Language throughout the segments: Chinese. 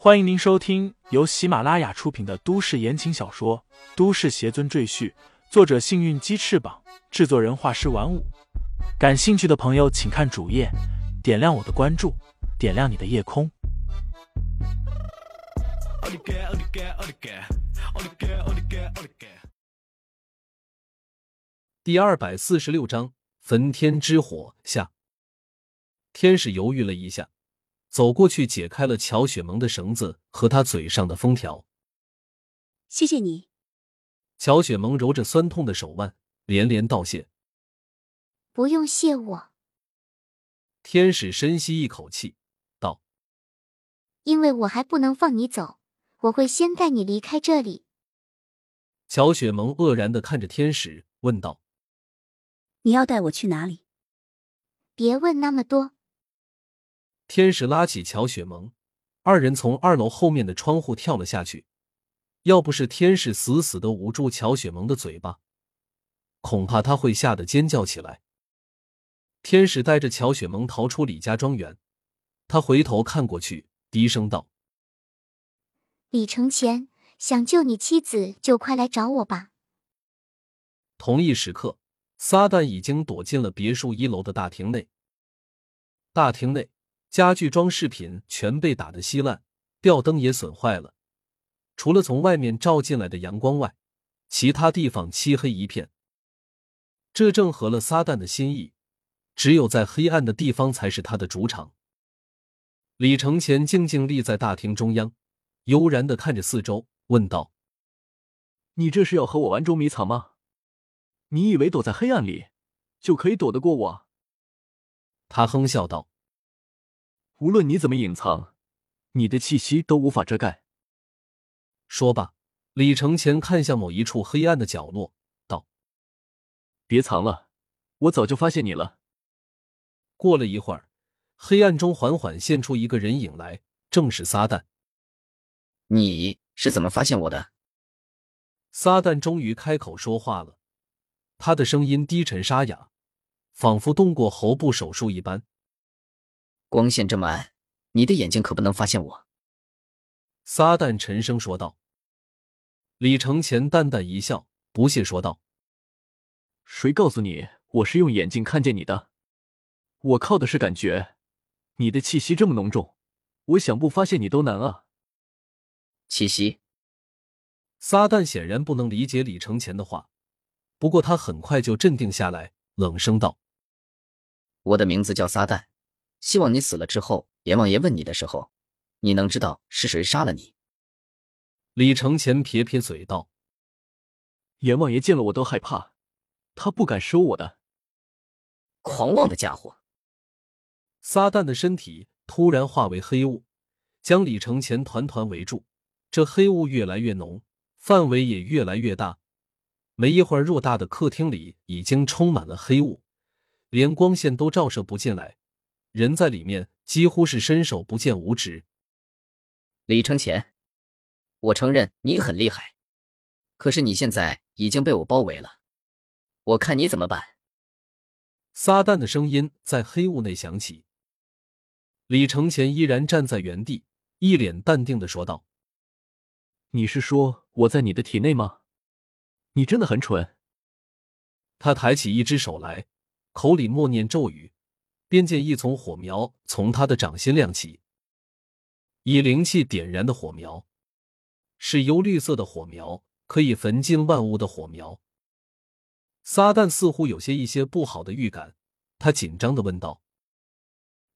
欢迎您收听由喜马拉雅出品的都市言情小说《都市邪尊赘婿》，作者：幸运鸡翅膀，制作人：画师玩五。感兴趣的朋友，请看主页，点亮我的关注，点亮你的夜空。第二百四十六章焚天之火下。天使犹豫了一下，走过去解开了乔雪萌的绳子和她嘴上的封条。谢谢你，乔雪萌揉着酸痛的手腕，连连道谢。不用谢我。天使深吸一口气，道：“因为我还不能放你走，我会先带你离开这里。”乔雪萌愕然的看着天使，问道：“你要带我去哪里？”别问那么多。天使拉起乔雪萌，二人从二楼后面的窗户跳了下去。要不是天使死死的捂住乔雪萌的嘴巴，恐怕他会吓得尖叫起来。天使带着乔雪萌逃出李家庄园，他回头看过去，低声道：“李承前，想救你妻子，就快来找我吧。”同一时刻，撒旦已经躲进了别墅一楼的大厅内。大厅内。家具装饰品全被打得稀烂，吊灯也损坏了。除了从外面照进来的阳光外，其他地方漆黑一片。这正合了撒旦的心意，只有在黑暗的地方才是他的主场。李承前静静立在大厅中央，悠然的看着四周，问道：“你这是要和我玩捉迷藏吗？你以为躲在黑暗里就可以躲得过我？”他哼笑道。无论你怎么隐藏，你的气息都无法遮盖。说罢，李承前看向某一处黑暗的角落，道：“别藏了，我早就发现你了。”过了一会儿，黑暗中缓缓现出一个人影来，正是撒旦。你是怎么发现我的？撒旦终于开口说话了，他的声音低沉沙哑，仿佛动过喉部手术一般。光线这么暗，你的眼睛可不能发现我。”撒旦沉声说道。李承前淡淡一笑，不屑说道：“谁告诉你我是用眼睛看见你的？我靠的是感觉。你的气息这么浓重，我想不发现你都难啊。”气息。撒旦显然不能理解李承前的话，不过他很快就镇定下来，冷声道：“我的名字叫撒旦。”希望你死了之后，阎王爷问你的时候，你能知道是谁杀了你。李承前撇撇嘴道：“阎王爷见了我都害怕，他不敢收我的。”狂妄的家伙！撒旦的身体突然化为黑雾，将李承前团团围住。这黑雾越来越浓，范围也越来越大。没一会儿，偌大的客厅里已经充满了黑雾，连光线都照射不进来。人在里面几乎是伸手不见五指。李承前，我承认你很厉害，可是你现在已经被我包围了，我看你怎么办？撒旦的声音在黑雾内响起。李承前依然站在原地，一脸淡定的说道：“你是说我在你的体内吗？你真的很蠢。”他抬起一只手来，口里默念咒语。便见一丛火苗从他的掌心亮起，以灵气点燃的火苗，是幽绿色的火苗，可以焚尽万物的火苗。撒旦似乎有些一些不好的预感，他紧张的问道：“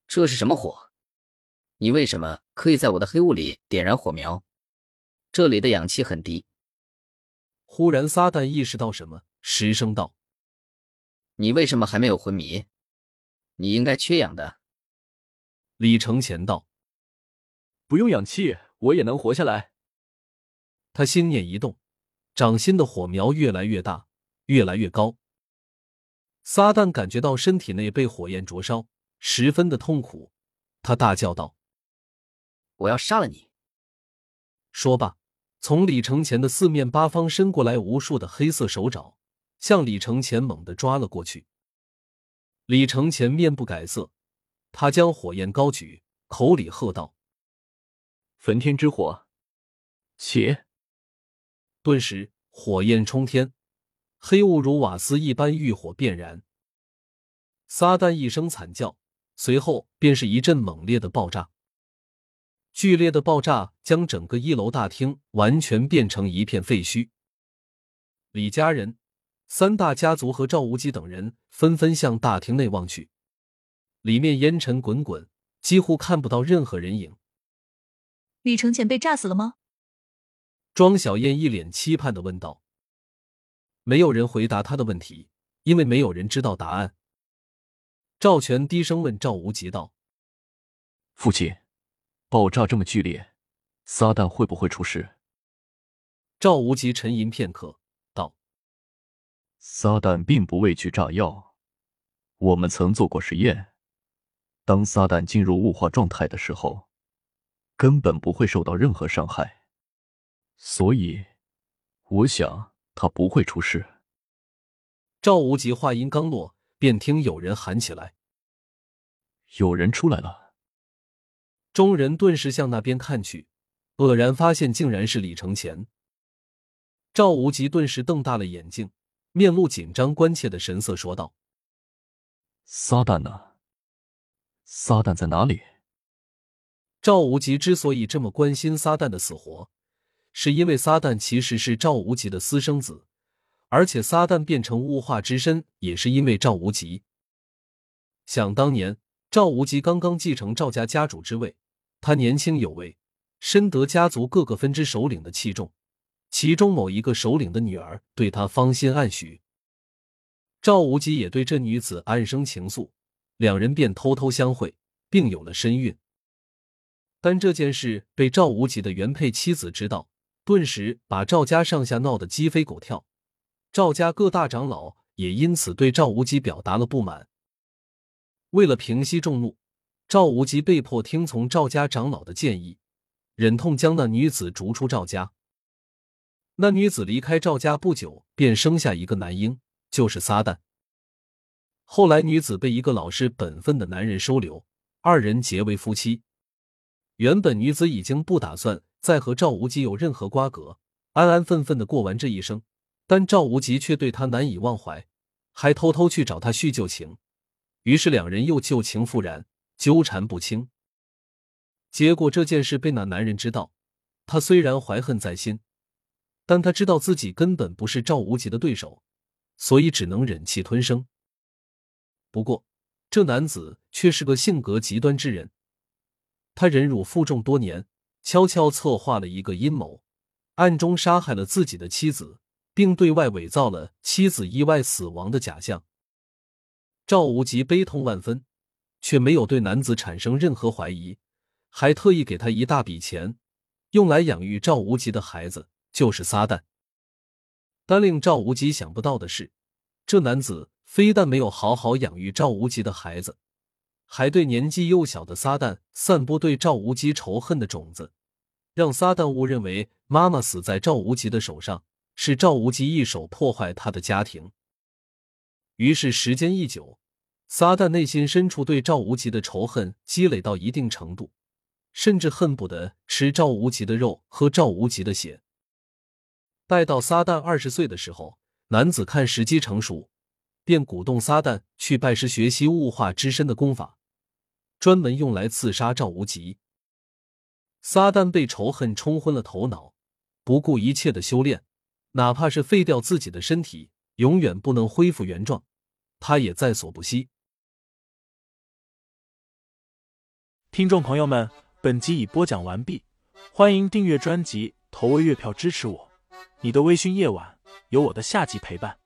这是什么火？你为什么可以在我的黑雾里点燃火苗？这里的氧气很低。”忽然，撒旦意识到什么，失声道：“你为什么还没有昏迷？”你应该缺氧的，李承前道：“不用氧气，我也能活下来。”他心念一动，掌心的火苗越来越大，越来越高。撒旦感觉到身体内被火焰灼烧，十分的痛苦，他大叫道：“我要杀了你！”说罢，从李承前的四面八方伸过来无数的黑色手爪，向李承前猛地抓了过去。李承前面不改色，他将火焰高举，口里喝道：“焚天之火。起顿时火焰冲天，黑雾如瓦斯一般遇火遍燃。撒旦一声惨叫，随后便是一阵猛烈的爆炸。剧烈的爆炸将整个一楼大厅完全变成一片废墟。李家人、三大家族和赵无极等人纷纷向大厅内望去，里面烟尘滚滚，几乎看不到任何人影。李承前被炸死了吗？庄小燕一脸期盼的问道。没有人回答他的问题，因为没有人知道答案。赵全低声问赵无极道：“父亲，爆炸这么剧烈，撒旦会不会出事？”赵无极沉吟片刻，道：“撒旦并不畏惧炸药，我们曾做过实验，当撒旦进入雾化状态的时候，根本不会受到任何伤害。”所以，我想他不会出事。赵无极话音刚落，便听有人喊起来：“有人出来了！”众人顿时向那边看去，愕然发现竟然是李承前。赵无极顿时瞪大了眼睛，面露紧张关切的神色，说道：“撒旦呢？撒旦在哪里？”赵无极之所以这么关心撒旦的死活。是因为撒旦其实是赵无极的私生子，而且撒旦变成物化之身也是因为赵无极。想当年，赵无极刚刚继承赵家家主之位，他年轻有为，深得家族各个分支首领的器重。其中某一个首领的女儿对他芳心暗许，赵无极也对这女子暗生情愫，两人便偷偷相会，并有了身孕。但这件事被赵无极的原配妻子知道。顿时把赵家上下闹得鸡飞狗跳，赵家各大长老也因此对赵无极表达了不满。为了平息众怒，赵无极被迫听从赵家长老的建议，忍痛将那女子逐出赵家。那女子离开赵家不久，便生下一个男婴，就是撒旦。后来，女子被一个老实本分的男人收留，二人结为夫妻。原本女子已经不打算。再和赵无极有任何瓜葛，安安分分的过完这一生，但赵无极却对她难以忘怀，还偷偷去找她叙旧情，于是两人又旧情复燃，纠缠不清。结果这件事被那男人知道，他虽然怀恨在心，但他知道自己根本不是赵无极的对手，所以只能忍气吞声。不过，这男子却是个性格极端之人，他忍辱负重多年。悄悄策划了一个阴谋，暗中杀害了自己的妻子，并对外伪造了妻子意外死亡的假象。赵无极悲痛万分，却没有对男子产生任何怀疑，还特意给他一大笔钱，用来养育赵无极的孩子，就是撒旦。但令赵无极想不到的是，这男子非但没有好好养育赵无极的孩子。还对年纪幼小的撒旦散播对赵无极仇恨的种子，让撒旦误认为妈妈死在赵无极的手上，是赵无极一手破坏他的家庭。于是时间一久，撒旦内心深处对赵无极的仇恨积累到一定程度，甚至恨不得吃赵无极的肉，喝赵无极的血。待到撒旦二十岁的时候，男子看时机成熟，便鼓动撒旦去拜师学习物化之身的功法。专门用来刺杀赵无极。撒旦被仇恨冲昏了头脑，不顾一切的修炼，哪怕是废掉自己的身体，永远不能恢复原状，他也在所不惜。听众朋友们，本集已播讲完毕，欢迎订阅专辑，投喂月票支持我。你的微醺夜晚，有我的夏季陪伴。